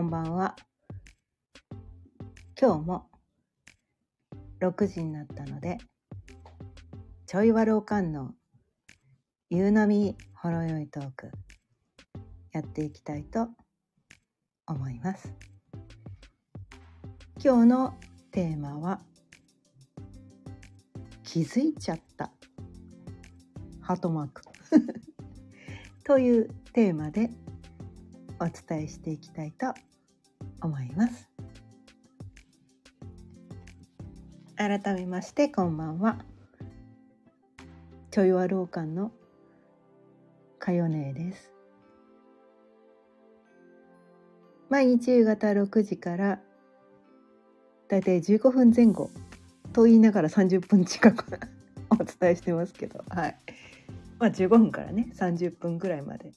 こんばんは。今日も6時になったので、ちょいわるおかんの夕波ほろよいトークやっていきたいと思います。今日のテーマは気づいちゃったハートマーク というテーマでお伝えしていきたいと思います。改めましてこんばんは。ちょいわろうかんのかよねです。毎日夕方6時からだいたい15分前後と言いながら30分近く お伝えしてますけど、はい。まあ15分からね30分ぐらいまで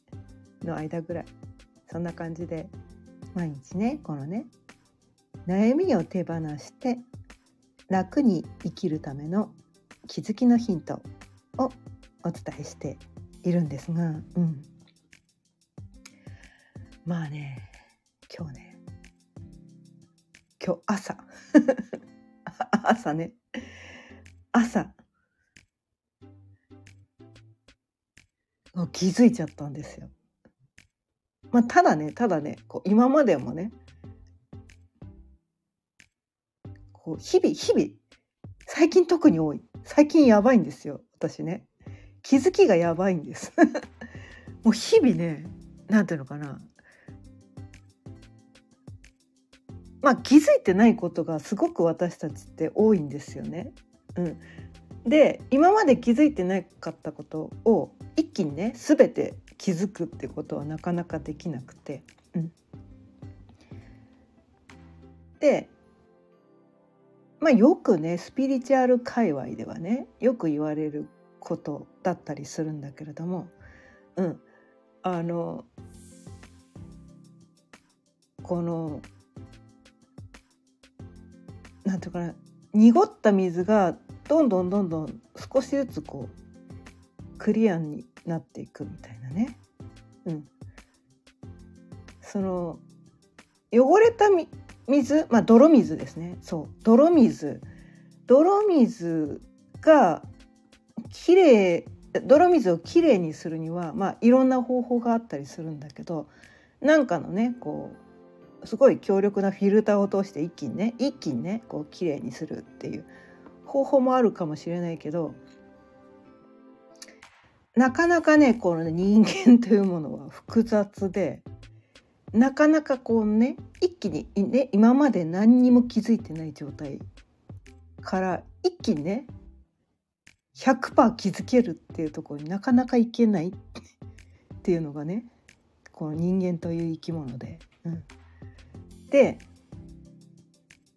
の間ぐらいそんな感じで毎日ねこのね悩みを手放して楽に生きるための気づきのヒントをお伝えしているんですが、うん、まあね今日ね今日朝 朝ね朝もう気づいちゃったんですよ。まあ、ただねただねこう今までもねこう日々日々最近特に多い。最近やばいんですよ私ね。気づきがやばいんです。もう日々ねなんていうのかな。まあ気づいてないことがすごく私たちって多いんですよね。うん、で今まで気づいてなかったことを一気にね全て気づくってことはなかなかできなくて。うん、でまあよくねスピリチュアル界隈ではねよく言われることだったりするんだけれども、うん、あのこのなんていうかな濁った水がどんどんどんどん少しずつこうクリアになっていくみたいなね。うん、その汚れた水まあ泥水ですね。そう。泥水。泥水がきれい泥水をきれいにするにはまあいろんな方法があったりするんだけどなんかのねこうすごい強力なフィルターを通して一気にね一気にねこうきれいにするっていう方法もあるかもしれないけどなかなかねこの人間というものは複雑でなかなかこうね一気にね今まで何にも気づいてない状態から一気にね100%気づけるっていうところになかなかいけない っていうのがねこの人間という生き物で。うん、で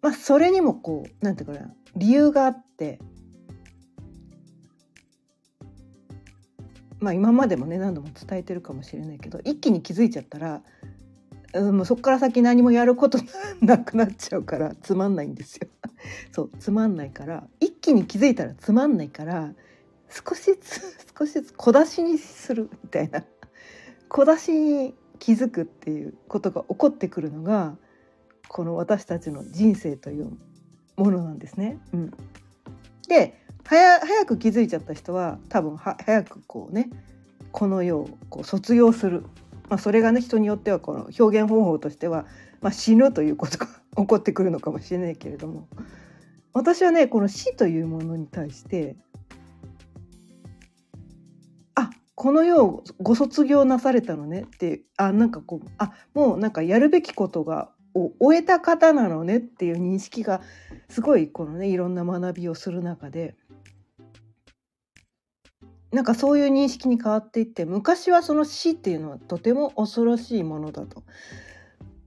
まあそれにもこうなんていうかな理由があってまあ今までもね何度も伝えてるかもしれないけど一気に気づいちゃったら、うん、もうそこから先何もやることなくなっちゃうからつまんないんですよ。そうつまんないから一気に気づいたらつまんないから少しずつ少しずつ小出しにするみたいな小出しに気づくっていうことが起こってくるのがこの私たちの人生というものなんですね。うん、で早早く気づいちゃった人は多分は早くこうねこの世をこう卒業する、まあ、それがね人によってはこの表現方法としては、まあ、死ぬということが 起こってくるのかもしれないけれども。私はねこの死というものに対してあこの世をご卒業なされたのねってあなんかこうあもうなんかやるべきことがを終えた方なのねっていう認識がすごいこのねいろんな学びをする中でなんかそういう認識に変わっていって昔はその死っていうのはとても恐ろしいものだと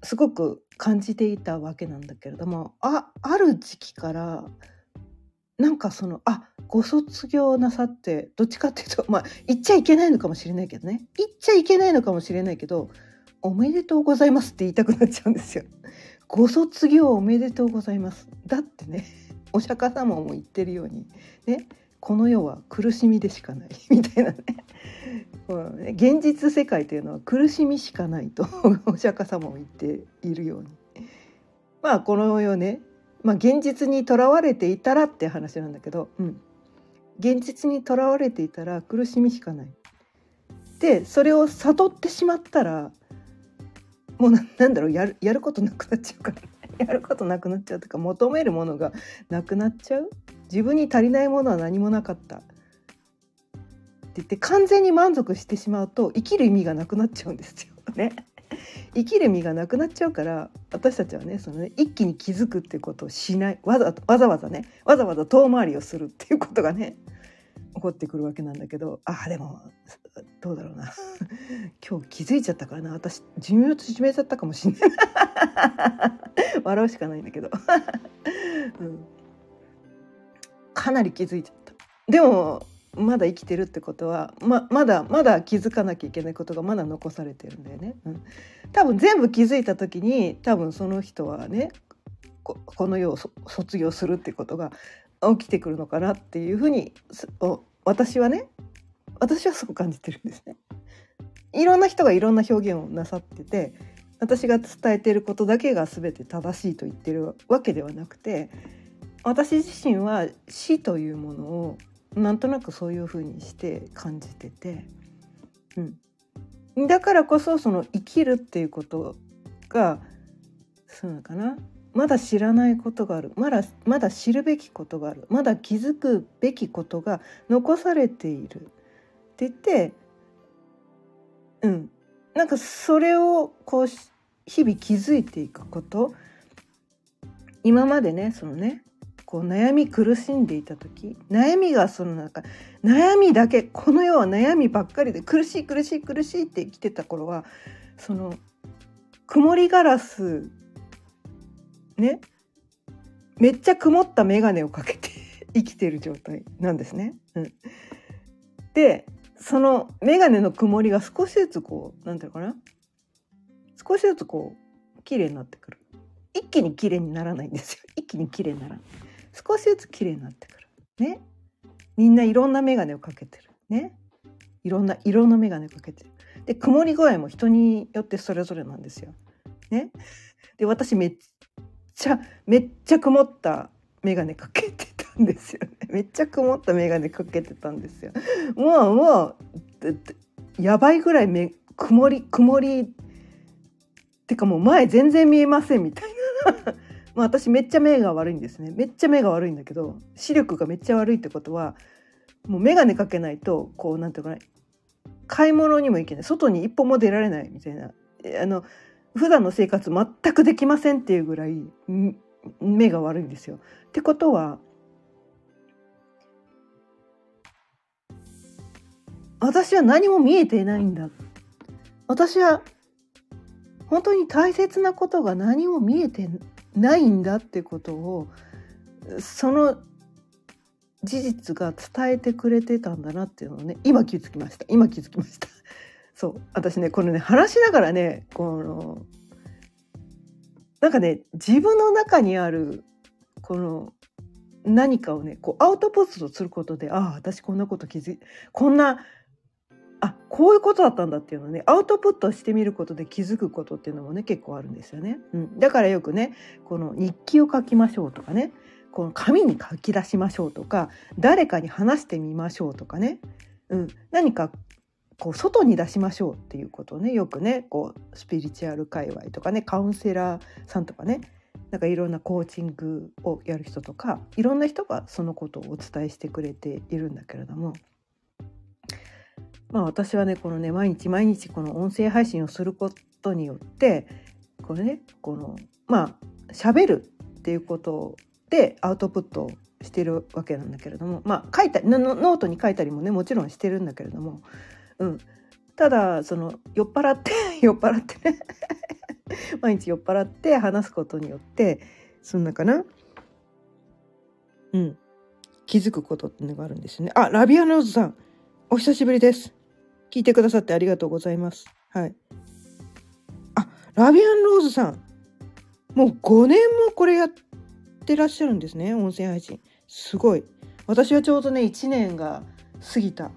すごく感じていたわけなんだけれどもあある時期からなんかそのあご卒業なさってどっちかっていうとまあ言っちゃいけないのかもしれないけどね言っちゃいけないのかもしれないけどおめでとうございますって言いたくなっちゃうんですよ。ご卒業おめでとうございます。だってね、お釈迦様も言ってるように、ね、この世は苦しみでしかない。みたいなね。現実世界というのは苦しみしかないと お釈迦様も言っているように。まあこの世ね、まあ、現実にとらわれていたらって話なんだけど、うん、現実にとらわれていたら苦しみしかない。でそれを悟ってしまったらもうなんだろうやるやることなくなっちゃうから、やることなくなっちゃうとか求めるものがなくなっちゃう？自分に足りないものは何もなかった？って言って完全に満足してしまうと生きる意味がなくなっちゃうんですよ。ね。生きる意味がなくなっちゃうから私たちはねそのね一気に気づくっていうことをしない。わざわざわざねわざわざ遠回りをするっていうことがね起こってくるわけなんだけどあでもどうだろうな。今日気づいちゃったからな。私寿命縮めちゃったかもしんない。笑うしかないんだけど、うん、かなり気づいちゃった。でもまだ生きてるってことはままだまだ気づかなきゃいけないことがまだ残されてるんだよね。うん、多分全部気づいた時に多分その人はねこの世を卒業するってことが起きてくるのかなっていうふうに私はね私はそう感じてるんですね。いろんな人がいろんな表現をなさってて私が伝えてることだけが全て正しいと言ってるわけではなくて私自身は死というものをなんとなくそういうふうにして感じてて、うん、だからこそその生きるっていうことがそうなのかな。まだ知らないことがある。まだまだ知るべきことがある。まだ気づくべきことが残されている。っててうん。なんかそれをこう日々気づいていくこと。今までねそのねこう悩み苦しんでいた時悩みがその中悩みだけこの世は悩みばっかりで苦しい苦しい苦しいって生きてた頃はその曇りガラスねめっちゃ曇った眼鏡をかけて生きてる状態なんですね。うん、でその眼鏡の曇りが少しずつこう何て言うのかな？少しずつこう綺麗になってくる。一気に綺麗にならないんですよ。一気に綺麗にならない。少しずつ綺麗になってくる。ね？みんないろんな眼鏡をかけてる。ね？いろんな色の眼鏡をかけてる。で曇り具合も人によってそれぞれなんですよ。ね？で私めっちゃめっちゃ曇った眼鏡かけてたんですよね。めっちゃ曇った眼鏡かけてたんですよ。もうもうやばいぐらいめ曇り曇り。ってかもう前全然見えませんみたいな。まあ、私めっちゃ目が悪いんですね。めっちゃ目が悪いんだけど視力がめっちゃ悪いってことはもう眼鏡かけないとこうなんていうかな買い物にも行けない。外に一歩も出られないみたいな。あの普段の生活全くできませんっていうぐらい目が悪いんですよ。ってことは私は何も見えてないんだ。私は本当に大切なことが何も見えてないんだってことをその事実が伝えてくれてたんだなっていうのをね今気づきました。今気づきました。そう。私ねこれね話しながらねこのなんかね自分の中にあるこの何かをねこうアウトプットすることでああ私こんなこと気づいこんなこういうことだったんだっていうのねアウトプットしてみることで気づくことっていうのもね結構あるんですよね。うん、だからよくねこの日記を書きましょうとかねこの紙に書き出しましょうとか誰かに話してみましょうとかね、うん、何かこう外に出しましょうっていうことをねよくねこうスピリチュアル界隈とかねカウンセラーさんとかねなんかいろんなコーチングをやる人とかいろんな人がそのことをお伝えしてくれているんだけれどもまあ私はねこのね毎日毎日この音声配信をすることによってこれねこのまあ喋るっていうことでアウトプットしてるわけなんだけれどもまあ書いたノートに書いたりもねもちろんしてるんだけれども、うん、ただその酔っ払って 酔っ払ってね 毎日酔っ払って話すことによってそんなかなうん。気づくことってのがあるんですね。あラビアノーズさんお久しぶりです。聞いてくださってありがとうございます。はい。あ、ラビアンローズさん。もう5年もこれやってらっしゃるんですね。音声配信。すごい。私はちょうどね1年が過ぎた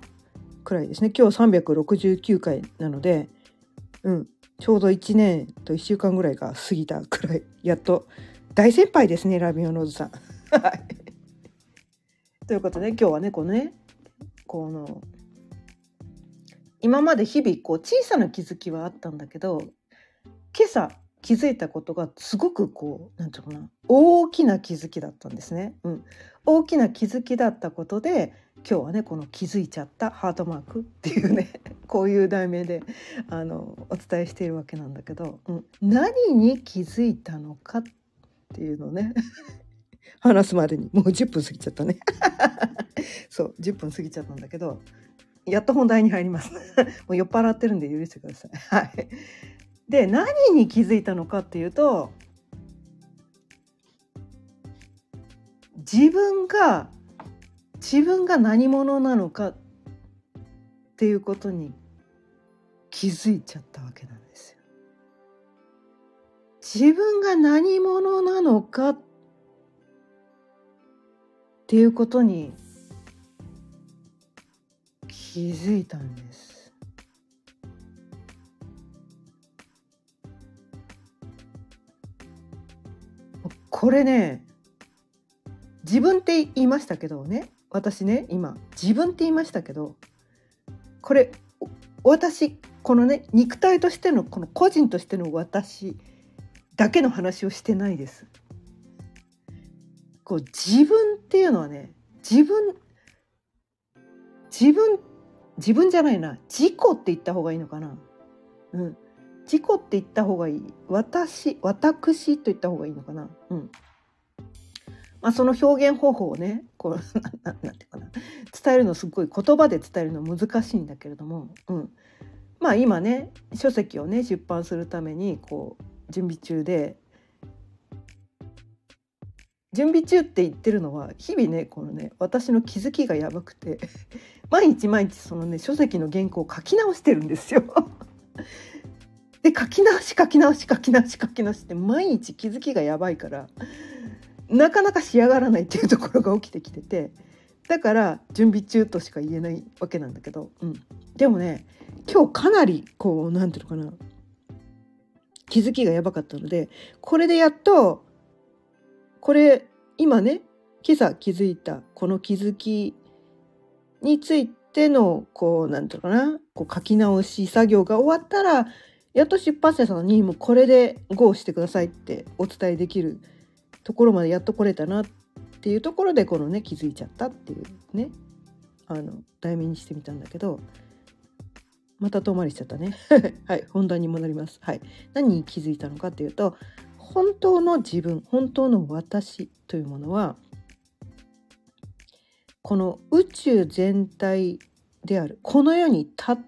くらいですね今日369回なのでうんちょうど1年と1週間ぐらいが過ぎたくらいやっと大先輩ですねラビオノーズさん。はいということで今日はねこのねこの今まで日々こう小さな気づきはあったんだけど今朝気づいたことがすごくこう何て言うかな大きな気づきだったんですね。うん、大きな気づきだったことで今日はねこの「気づいちゃったハートマーク」っていうね こういう題名であのお伝えしているわけなんだけど、うん、何に気づいたのかっていうのね 話すまでにもう10分過ぎちゃったね。そう10分過ぎちゃったんだけどやっと本題に入ります。もう酔っ払ってるんで許してください。はい。で何に気づいたのかっていうと自分が自分が何者なのかっていうことに気づいちゃったわけなんですよ。自分が何者なのかっていうことに気づいたんです。これね自分って言いましたけどね私ね今自分って言いましたけどこれ私このね肉体としてのこの個人としての私だけの話をしてないです。こう自分っていうのはね自分自分自分じゃないな。自己って言った方がいいのかな。うん、自己って言った方がいい。私私と言った方がいいのかな。うん。まあ、その表現方法をねこうな なんていうかな。伝えるのすごい言葉で伝えるの難しいんだけれども、うん、まあ今ね書籍をね出版するためにこう準備中で準備中って言ってるのは日々ねこのね私の気づきがやばくて 毎日毎日そのね書籍の原稿を書き直してるんですよ。で書き直し書き直し書き直し書き直しって毎日気づきがやばいからなかなか仕上がらないっていうところが起きてきててだから準備中としか言えないわけなんだけど、うん、でもね今日かなりこう何て言うのかな気づきがやばかったのでこれでやっとこれ今ね今朝気づいたこの気づきについてのこう何て言うかなこう書き直し作業が終わったらやっと出版社さんにもうこれで GO してくださいってお伝えできるところまでやっと来れたなっていうところでこのね気づいちゃったっていうねあの題名にしてみたんだけど。また遠回りしちゃったね。はい本題に戻ります。はい。何に気づいたのかっていうと本当の自分本当の私というものはこの宇宙全体であるこの世にたっ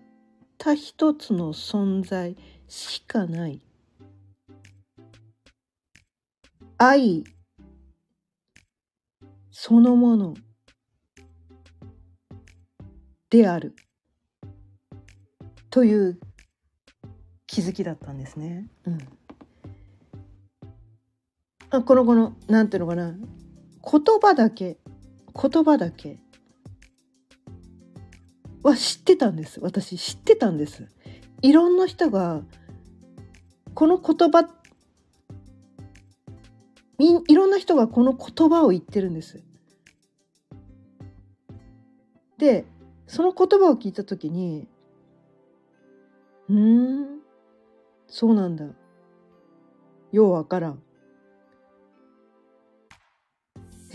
た一つの存在しかない愛そのものであるという気づきだったんですね。うん、あこのこのなんていうのかな。言葉だけ言葉だけ。は知ってたんです。私知ってたんです。いろんな人がこの言葉みいろんな人がこの言葉を言ってるんです。でその言葉を聞いた時に「うんそうなんだ。ようわからん」「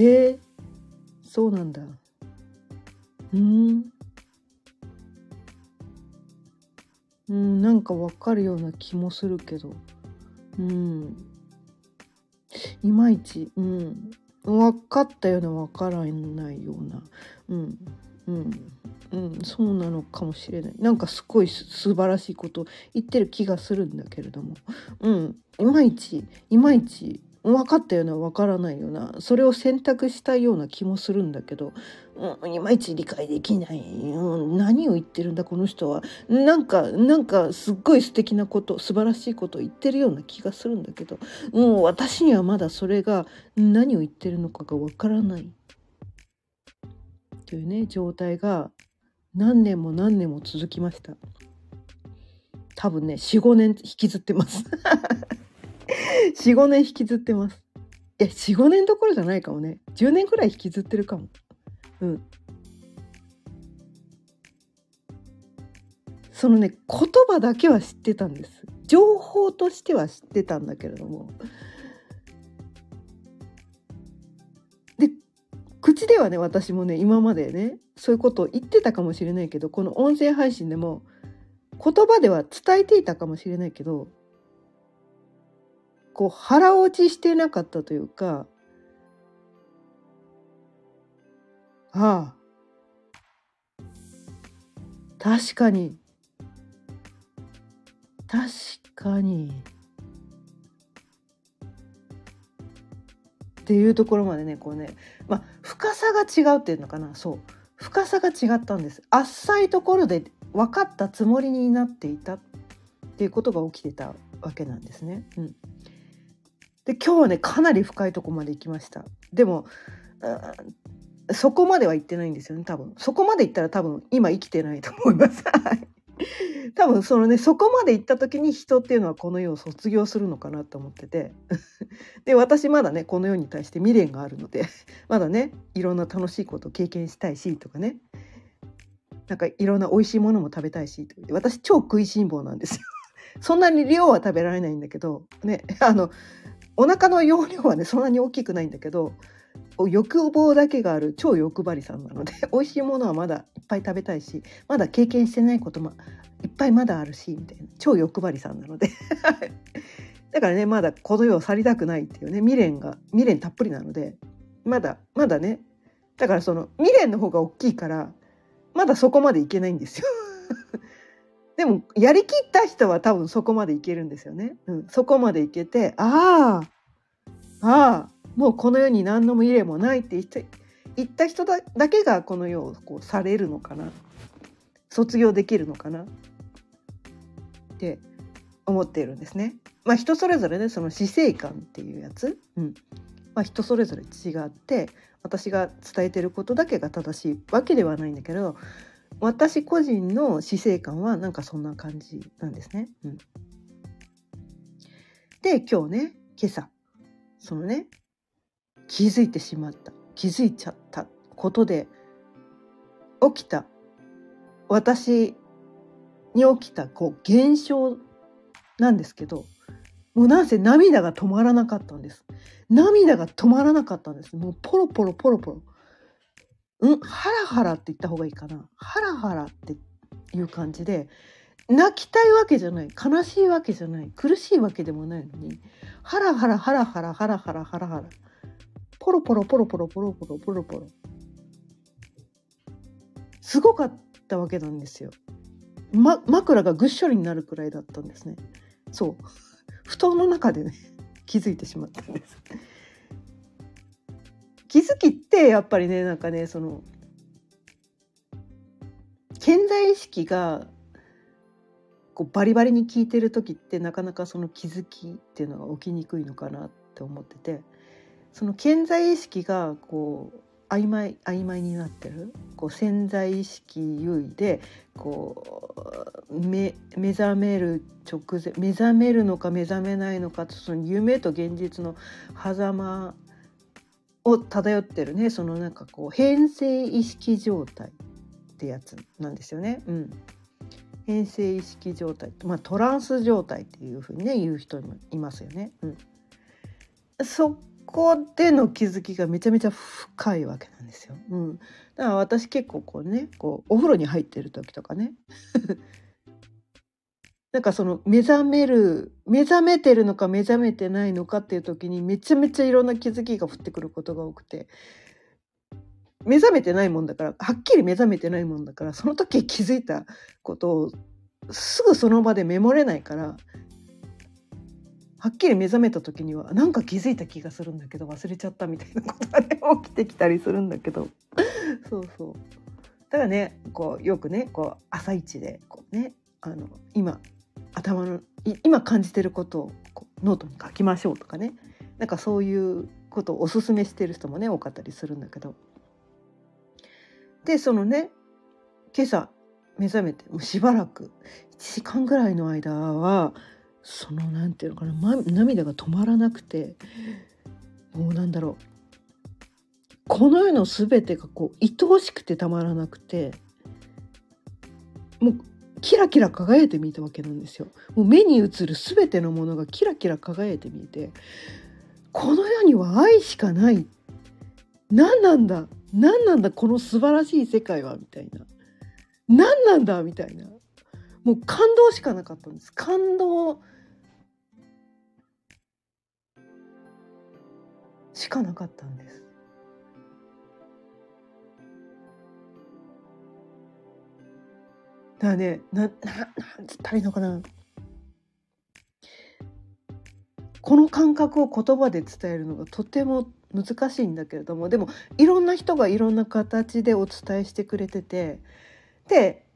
へえ。そうなんだ。うん」うんなんかわかるような気もするけど。うん。いまいち、うん、分かったような分からないような、うん。うん。うん、そうなのかもしれない。なんかすごい素晴らしいこと言ってる気がするんだけれども、うん、いまいちいまいち分かったような分からないようなそれを選択したような気もするんだけど、うん、いまいち理解できない、うん、何を言ってるんだこの人は。なんかなんかすっごい素敵なこと素晴らしいことを言ってるような気がするんだけども、う、私にはまだそれが何を言ってるのかが分からない。というね状態が何年も何年も続きました。多分ね45年引きずってます。45年引きずってます。いや45年どころじゃないかもね。10年くらい引きずってるかも。うん。そのね言葉だけは知ってたんです。情報としては知ってたんだけれども。で口ではね私もね今までねそういうことを言ってたかもしれないけどこの音声配信でも言葉では伝えていたかもしれないけどこう腹落ちしてなかったというかああ確かに確かにっていうところまでねこうねまあ深さが違うっていうのかなそう。深さが違ったんです。浅いところで分かったつもりになっていたっていうことが起きてたわけなんですね。うん、で今日はねかなり深いとこまで行きました。でもそこまでは行ってないんですよね多分。そこまで行ったら多分今生きてないと思います。多分そのねそこまで行った時に人っていうのはこの世を卒業するのかなと思ってて。で私まだねこの世に対して未練があるので まだねいろんな楽しいことを経験したいしとかね。なんかいろんな美味しいものも食べたいし私超食いしん坊なんですよ。そんなに量は食べられないんだけどねあのお腹の容量はねそんなに大きくないんだけど欲望だけがある超欲張りさんなので 美味しいものはまだいっぱい食べたいしまだ経験してないこともいっぱいまだあるしみたいな。超欲張りさんなので。だからねまだこの世を去りたくないっていうね未練が未練たっぷりなのでまだまだね。だからその未練の方が大きいからまだそこまでいけないんですよ。でもやりきった人は多分そこまでいけるんですよね。うん、そこまでいけてあああもうこの世に何の未練もないって言って言った人だけがこの世をこうされるのかな。卒業できるのかな。って思っているんですね。まあ人それぞれねその死生観っていうやつ、うん。まあ、人それぞれ違って私が伝えてることだけが正しいわけではないんだけど私個人の死生観はなんかそんな感じなんですね。うん、で今日ね今朝そのね気づいてしまった気づいちゃったことで起きた私に起きたこう現象なんですけどもうなんせ涙が止まらなかったんです。涙が止まらなかったんです。もうポロポロポロポロ。んハラハラって言った方がいいかな。ハラハラっていう感じで泣きたいわけじゃない。悲しいわけじゃない。苦しいわけでもないのにハラハラハラハラハラハラハラハラポロポロポロポロポロポロポロポロ。すごかったわけなんですよ、ま、枕がぐっしょりになるくらいだったんですね。そう。布団の中でね気づいてしまったんです。気づきってやっぱりねなんかねその健在意識がこうバリバリに効いてる時ってなかなかその気づきっていうのが起きにくいのかなって思っててその潜在意識がこう曖昧曖昧になってるこう潜在意識優位でこう目目覚める直前目覚めるのか目覚めないのかその夢と現実の狭間を漂ってるねそのなんかこう変性意識状態ってやつなんですよね。うん、変性意識状態、まあ、トランス状態っていうふうにね言う人もいますよね。うん、そこでの気づきがめちゃめちゃ深いわけなんですよ。うん、だから私結構こうねこうお風呂に入ってる時とかねなんかその目覚める目覚めてるのか目覚めてないのかっていう時にめちゃめちゃいろんな気づきが降ってくることが多くて。目覚めてないもんだからはっきり目覚めてないもんだからその時気づいたことをすぐその場でメモれないからはっきり目覚めた時にはなんか気づいた気がするんだけど忘れちゃったみたいなことがね起きてきたりするんだけど。そうそう。だねこうよくねこう朝一でこうねあの今頭の今感じてることをこうノートに書きましょうとかね。なんかそういうことをおすすめしてる人もね多かったりするんだけど。でそのね今朝目覚めてもうしばらく1時間ぐらいの間はそのなんていうのかな、ま、涙が止まらなくてもうなんだろう。この世の全てがこう愛おしくてたまらなくてもうキラキラ輝いて見えたわけなんですよ。もう目に映る全てのものがキラキラ輝いて見えてこの世には愛しかない。何なんだ？何なんだ？この素晴らしい世界は？みたいな。何なんだ？みたいな。もう感動しかなかったんです。感動しかなかったんです。からねなななんつったらいいのかな。この感覚を言葉で伝えるのがとても難しいんだけれどもでもいろんな人がいろんな形でお伝えしてくれててで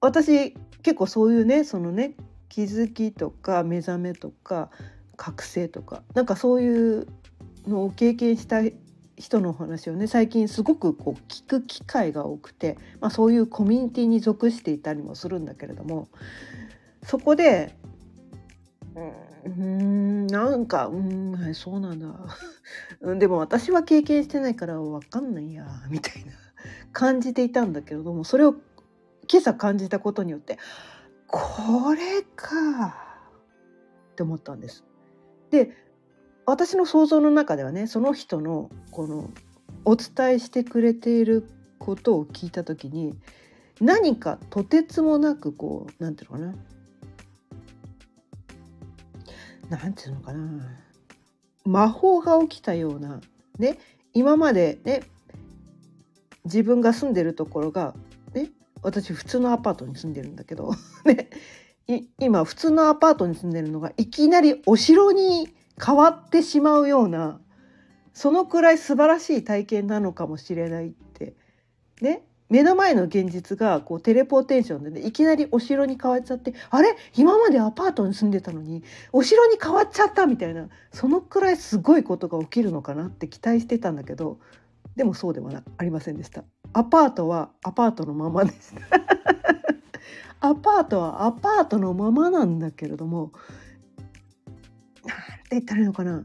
私結構そういうねそのね気づきとか目覚めとか覚醒とかなんかそういうのを経験した人の話をね最近すごくこう聞く機会が多くて、まあ、そういうコミュニティに属していたりもするんだけれどもそこでうんなんかうんはいそうなんだ でも私は経験してないから分かんないやみたいな感じていたんだけれどもそれを今朝感じたことによってこれかって思ったんです。で私の想像の中ではねその人のこのお伝えしてくれていることを聞いた時に何かとてつもなくこうなんていうのかな。なんていうのかな。魔法が起きたようなね今までね自分が住んでるところがね私普通のアパートに住んでるんだけど ね今普通のアパートに住んでるのがいきなりお城に変わってしまうようなそのくらい素晴らしい体験なのかもしれないってね目の前の現実がこうテレポーテーションでねいきなりお城に変わっちゃってあれ？今までアパートに住んでたのにお城に変わっちゃったみたいなそのくらいすごいことが起きるのかなって期待してたんだけどでもそうではありませんでした。アパートはアパートのままです。アパートはアパートのままなんだけれどもて言ったらいいのかな。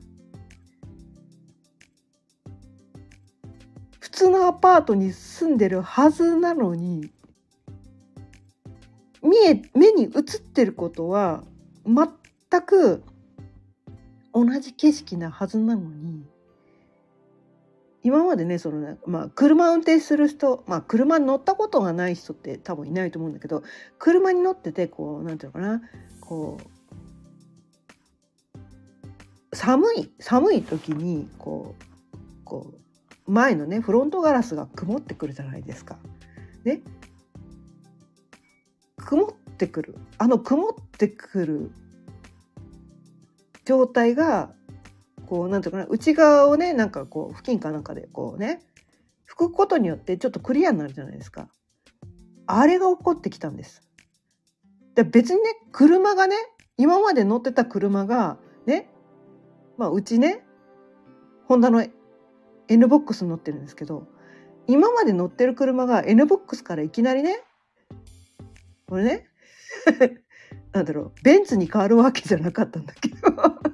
普通のアパートに住んでるはずなのに見え目に映ってることは全く同じ景色なはずなのに今までねそのね、まあ、車運転する人、まあ、車に乗ったことがない人って多分いないと思うんだけど車に乗っててこうなんていうのかなこう寒い寒い時にこうこう前のねフロントガラスが曇ってくるじゃないですか。ね曇ってくるあの曇ってくる状態がこうなんていうかな内側をねなんかこう付近かなんかでこうね拭くことによってちょっとクリアになるじゃないですか。あれが起こってきたんです。で別にね車がね今まで乗ってた車がねまあ、うちねホンダの N ボックス乗ってるんですけど今まで乗ってる車が N ボックスからいきなりねこれね なんだろうベンツに変わるわけじゃなかったんだけど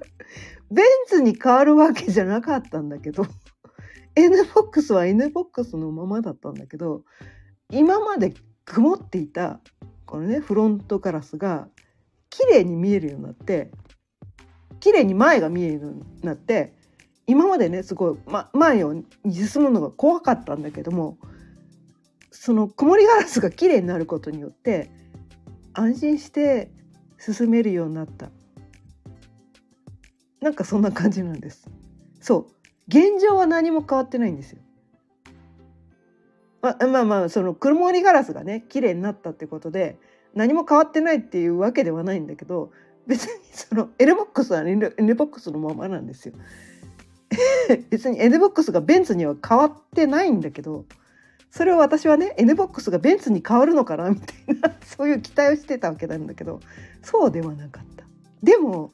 ベンツに変わるわけじゃなかったんだけど N ボックスは N ボックスのままだったんだけど今まで曇っていたこのねフロントガラスが綺麗に見えるようになって綺麗に前が見えるようになって今までねすごい、ま、前を進むのが怖かったんだけどもその曇りガラスが綺麗になることによって安心して進めるようになった。なんかそんな感じなんです。そう。現状は何も変わってないんですよ。ままあまあその曇りガラスがね綺麗になったってことで何も変わってないっていうわけではないんだけど別にその N ボックスは N, N ボックスのままなんですよ。別に N ボックスがベンツには変わってないんだけどそれを私はね N ボックスがベンツに変わるのかなみたいな そういう期待をしてたわけなんだけどそうではなかった。でも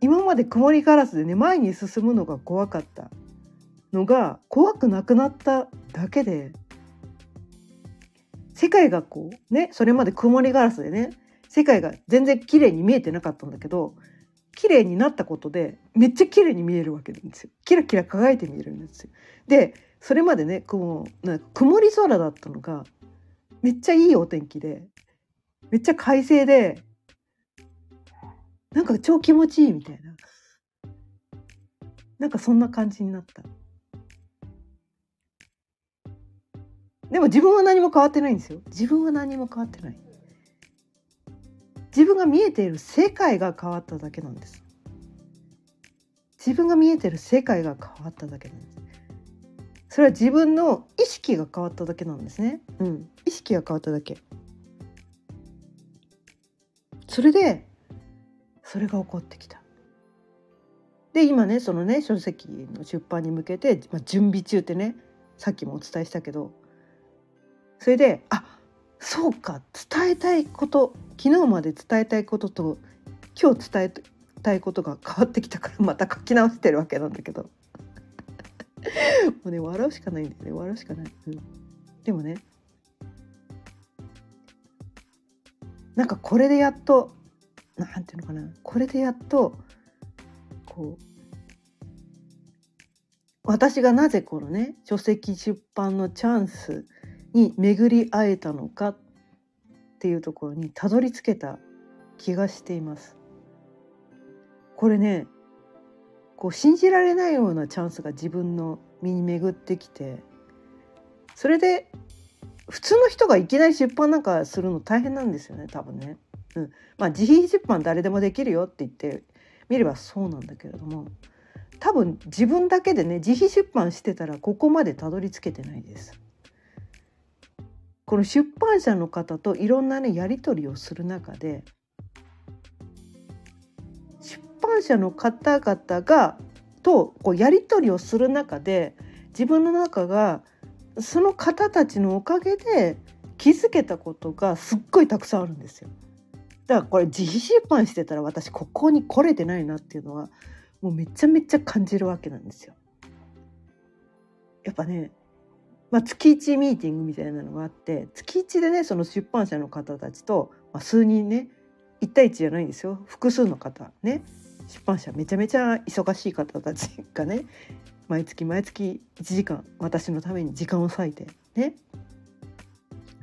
今まで曇りガラスでね前に進むのが怖かったのが怖くなくなっただけで世界がこうねそれまで曇りガラスでね世界が全然綺麗に見えてなかったんだけど綺麗になったことでめっちゃ綺麗に見えるわけなんですよ。キラキラ輝いて見えるんですよ。でそれまでねこうな曇り空だったのがめっちゃいいお天気でめっちゃ快晴でなんか超気持ちいいみたいな。なんかそんな感じになった。でも自分は何も変わってないんですよ。自分は何も変わってない。自分が見えている世界が変わっただけなんです。自分が見えてる世界が変わっただけなんです。それは自分の意識が変わっただけなんですね。うん。意識が変わっただけ。それでそれが起こってきた。で今ねそのね書籍の出版に向けて、まあ、準備中ってねさっきもお伝えしたけどそれであそうか伝えたいこと昨日まで伝えたいことと今日伝えたいことが変わってきたから また書き直してるわけなんだけど。もうね笑うしかないんだよね。笑うしかない、うん、でもねなんかこれでやっとなんていうのかな。これでやっとこう私がなぜこのね書籍出版のチャンスに巡り会えたのかっていうところにたどり着けた気がしています。これねこう信じられないようなチャンスが自分の身に巡ってきてそれで普通の人がいきなり出版なんかするの大変なんですよね多分ね。うん、まあ自費出版誰でもできるよって言ってみればそうなんだけれども多分自分だけでね自費出版してたらここまでたどり着けてないです。この出版社の方といろんなねやり取りをする中で出版社の方々がとこうやり取りをする中で自分の中がその方たちのおかげで気づけたことがすっごいたくさんあるんですよ。だからこれ自費出版してたら私ここに来れてないなっていうのはもうめちゃめちゃ感じるわけなんですよ。やっぱねまあ、月1ミーティングみたいなのがあって月1でねその出版社の方たちと、まあ、数人ね1対1じゃないんですよ。複数の方。ね。出版社めちゃめちゃ忙しい方たちがね毎月毎月1時間私のために時間を割いてね。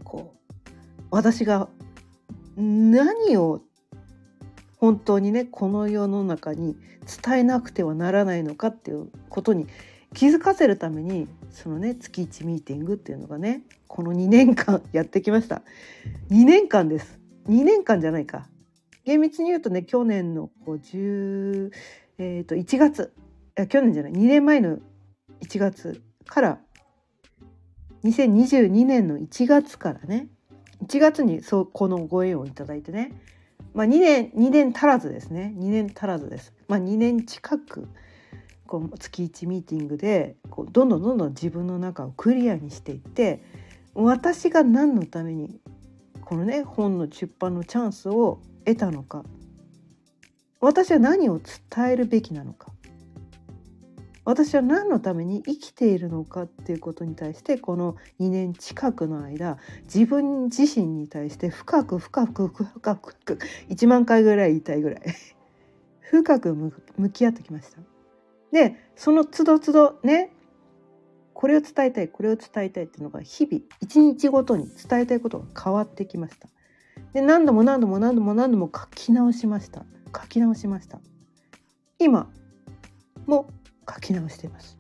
こう私が何を本当にねこの世の中に伝えなくてはならないのかっていうことに気づかせるためにそのね月1ミーティングっていうのがねこの2年間やってきました。2年間です。2年間じゃないか。厳密に言うとね去年の10、えー、と1月。去年じゃない。2年前の1月から2022年の1月からね1月にそうこのご縁をいただいてね。まあ2年2年足らずですね。2年足らずです。まあ2年近くこう月1ミーティングでこうどんどんどんどん自分の中をクリアにしていって私が何のためにこのね本の出版のチャンスを得たのか私は何を伝えるべきなのか私は何のために生きているのかっていうことに対してこの2年近くの間自分自身に対して深く深く深く深く1万回ぐらい言いたいぐらい深く向き合ってきました。でその都度都度ねこれを伝えたいこれを伝えたいっていうのが日々一日ごとに伝えたいことが変わってきました。で何度も何度も何度も何度も書き直しました。書き直しました。今も書き直しています。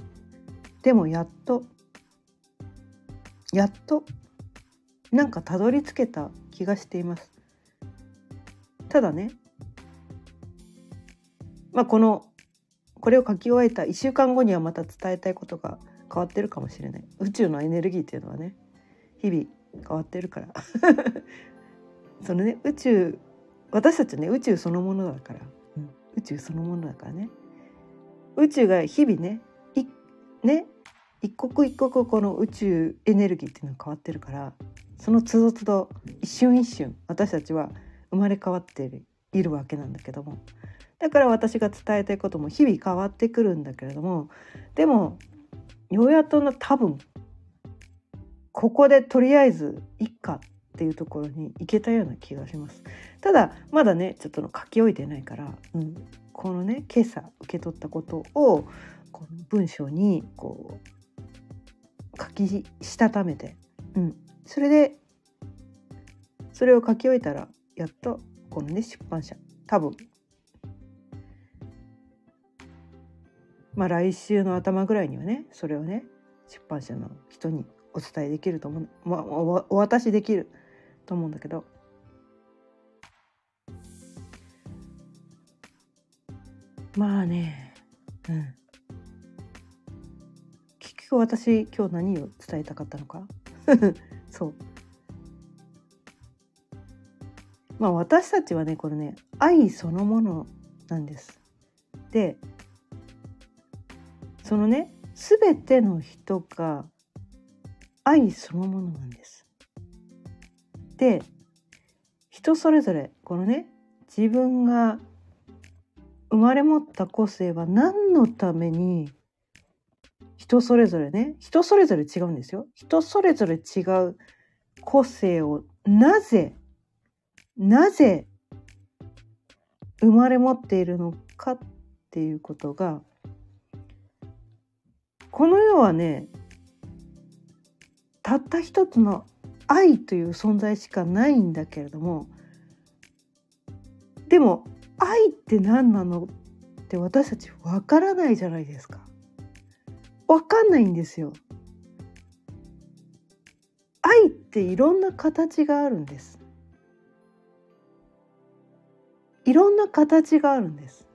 でもやっとやっとなんかたどり着けた気がしています。ただねまあこのこれを書き終えた1週間後にはまた伝えたいことが変わってるかもしれない。宇宙のエネルギーっていうのはね日々変わってるから。そのね宇宙私たちね宇宙そのものだから、うん、宇宙そのものだからね。宇宙が日々ねいね一刻一刻この宇宙エネルギーっていうのが変わってるからその都度都度一瞬一瞬私たちは生まれ変わっているわけなんだけどもだから私が伝えたいことも日々変わってくるんだけれどもでもようやっとの多分ここでとりあえずいっかっていうところに行けたような気がします。ただまだねちょっとの書き終えてないから、うん、このね今朝受け取ったことをこの文章にこう書きしたためて、うん、それでそれを書き終えたらやっとこのね出版社多分まあ来週の頭ぐらいにはねそれをね出版社の人にお伝えできると思う、まあ、おお渡しできると思うんだけど。まあねうん。結局私今日何を伝えたかったのか？そう。まあ私たちはねこれね愛そのものなんです。でそのね全ての人が愛そのものなんです。で人それぞれこのね自分が生まれ持った個性は何のために人それぞれね人それぞれ違うんですよ。人それぞれ違う個性をなぜなぜ生まれ持っているのかっていうことがこの世はねたった一つの愛という存在しかないんだけれどもでも愛って何なのって私たちわからないじゃないですか。わかんないんですよ。愛っていろんな形があるんです。いろんな形があるんです。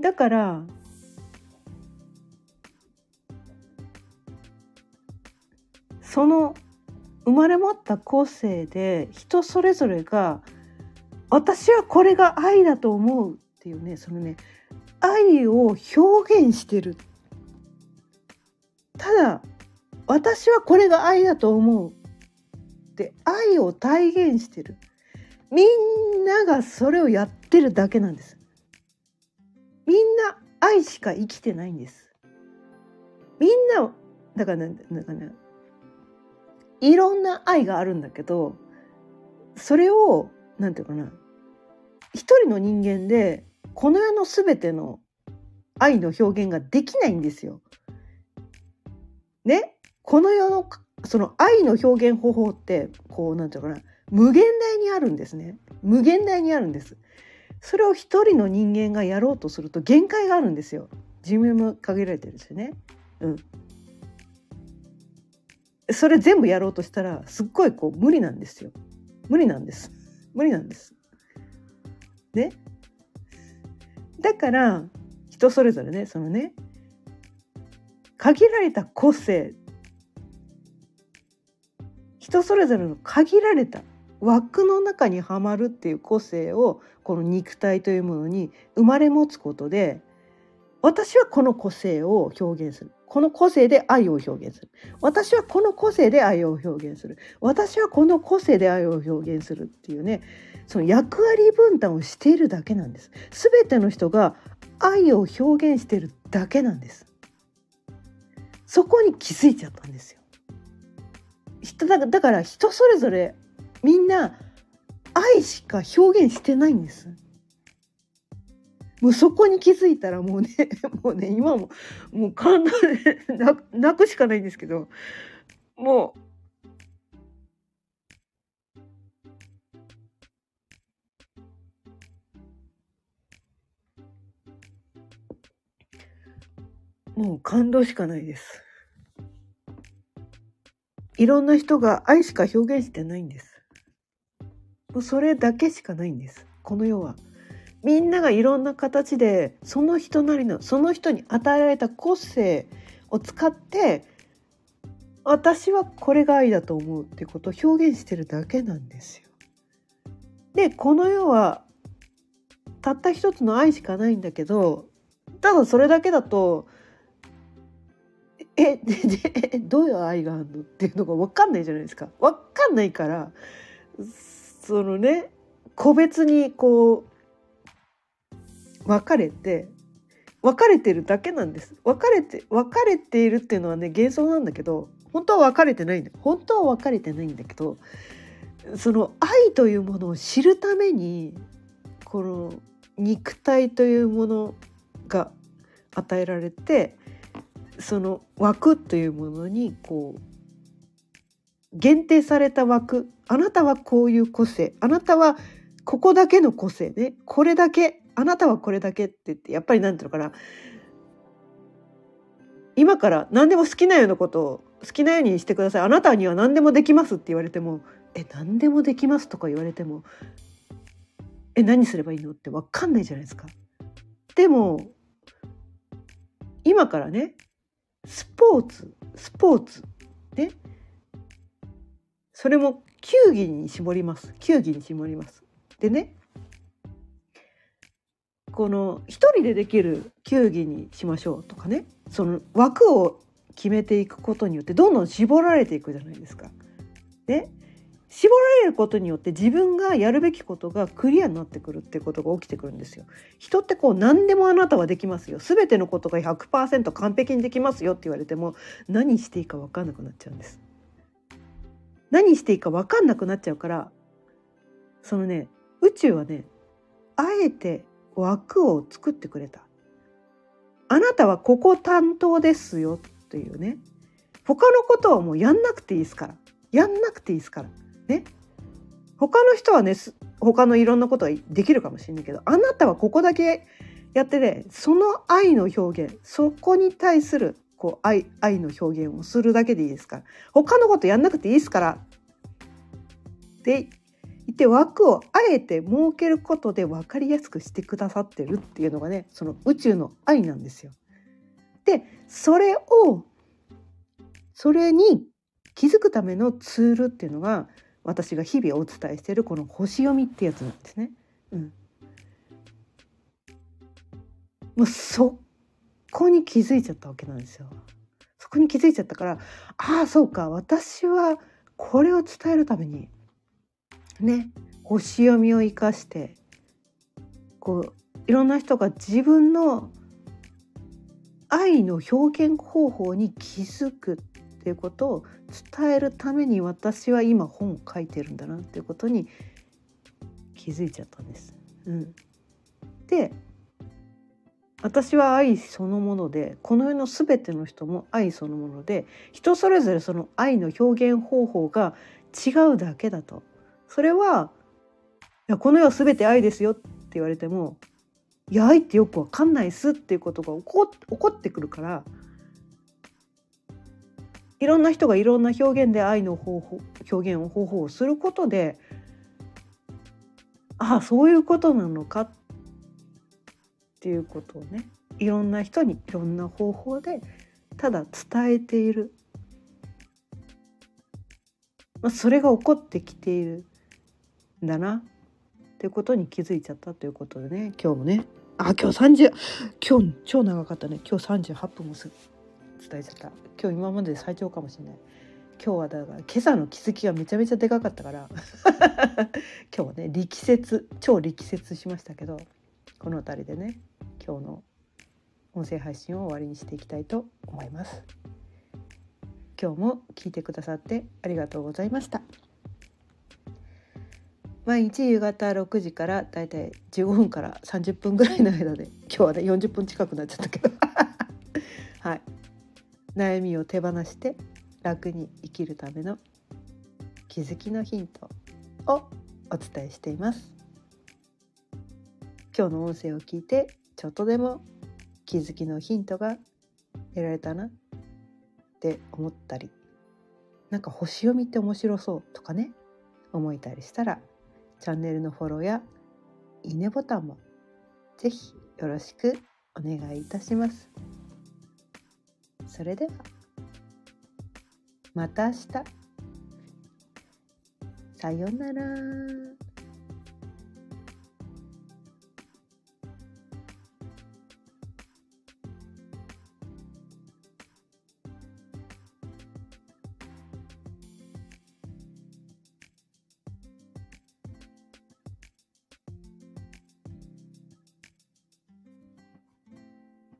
だからその生まれ持った個性で人それぞれが私はこれが愛だと思うっていうねそのね愛を表現してる。ただ私はこれが愛だと思うって愛を体現してる。みんながそれをやってるだけなんです。みんな愛しか生きてないんですみんなだからなんかねいろんな愛があるんだけどそれを何て言うかな一人の人間でこの世の全ての愛の表現ができないんですよ。ね？この世のその愛の表現方法ってこう何て言うかな無限大にあるんですね無限大にあるんです。それを一人の人間がやろうとすると限界があるんですよ。寿命も限られてるんですよね。うん、それ全部やろうとしたらすっごいこう無理なんですよ。無理なんです。無理なんです。ね。だから人それぞれねそのね限られた個性人それぞれの限られた枠の中にはまるっていう個性をこの肉体というものに生まれ持つことで私はこの個性を表現する。この個性で愛を表現する。私はこの個性で愛を表現する。私はこの個性で愛を表現するっていうねその役割分担をしているだけなんです。全ての人が愛を表現しているだけなんです。そこに気づいちゃったんですよ。だから人それぞれみんな愛しか表現してないんですもうそこに気づいたらもうね もうね今ももう感動で泣くしかないんですけどもうもう感動しかないです。いろんな人が愛しか表現してないんです。もうそれだけしかないんです。この世は。みんながいろんな形でその人なりのその人に与えられた個性を使って私はこれが愛だと思うってことを表現してるだけなんですよ。でこの世はたった一つの愛しかないんだけどただそれだけだとえでどういう愛があるのっていうのが分かんないじゃないですか分かんないからそのね個別にこう分かれて分かれてるだけなんです。分かれて分かれているっていうのはね幻想なんだけど本当は分かれてないんだ。本当は分かれてないんだけどその愛というものを知るためにこの肉体というものが与えられてその枠というものにこう限定された枠あなたはこういう個性。あなたはここだけの個性ね。これだけ。あなたはこれだけって言ってやっぱりなんていうのかな。今から何でも好きなようなことを好きなようにしてください。あなたには何でもできますって言われてもえ何でもできますとか言われてもえ何すればいいのって分かんないじゃないですか。でも今からねスポーツスポーツね。それも球技に絞ります球技に絞ります。でねこの一人でできる球技にしましょうとかねその枠を決めていくことによってどんどん絞られていくじゃないですか。ね絞られることによって自分がやるべきことがクリアになってくるってことが起きてくるんですよ。人ってこう何でもあなたはできますよ。全てのことが100%完璧にできますよって言われても何していいか分かんなくなっちゃうんです。何していいか分かんなくなっちゃうからそのね宇宙はねあえて枠を作ってくれた。あなたはここ担当ですよっていうね。他のことはもうやんなくていいですから。やんなくていいですから。ね。他の人はね他のいろんなことができるかもしれないけどあなたはここだけやってねその愛の表現そこに対するこう愛愛の表現をするだけでいいですから他のことやんなくていいですからって言って枠をあえて設けることで分かりやすくしてくださってるっていうのがねその宇宙の愛なんですよ。でそれをそれに気づくためのツールっていうのが私が日々お伝えしているこの星読みってやつなんですね。うん、もうそこに気づいちゃったわけなんですよ。そこに気づいちゃったからああそうか私はこれを伝えるためにね星読みを生かしてこういろんな人が自分の愛の表現方法に気づくっていうことを伝えるために私は今本を書いてるんだなっていうことに気づいちゃったんです。うん、で私は愛そのものでこの世の全ての人も愛そのもので人それぞれその愛の表現方法が違うだけだと。それはいやこの世は全て愛ですよって言われてもいや愛ってよくわかんないっすっていうことが起こ起こってくるからいろんな人がいろんな表現で愛の方法表現方法をすることでああそういうことなのかってていうことをねいろんな人にいろんな方法でただ伝えている、まあ、それが起こってきている。んだな。っていうことに気づいちゃったということでね今日もね。あ今日30今日超長かったね。今日38分もす伝えちゃった。今日今までで最長かもしれない。今日はだから今朝の気づきがめちゃめちゃでかかったから。今日はね力説超力説しましたけど。この辺りでね今日の音声配信を終わりにしていきたいと思います。今日も聞いてくださってありがとうございました。毎日夕方6時からだいたい15分から30分ぐらいの間で今日はね40分近くなっちゃったけど。はい。悩みを手放して楽に生きるための気づきのヒントをお伝えしています。今日の音声を聞いてちょっとでも気づきのヒントが得られたなって思ったりなんか星読みって面白そうとかね思えたりしたらチャンネルのフォローやいいねボタンもぜひよろしくお願いいたします。それではまた明日さようなら。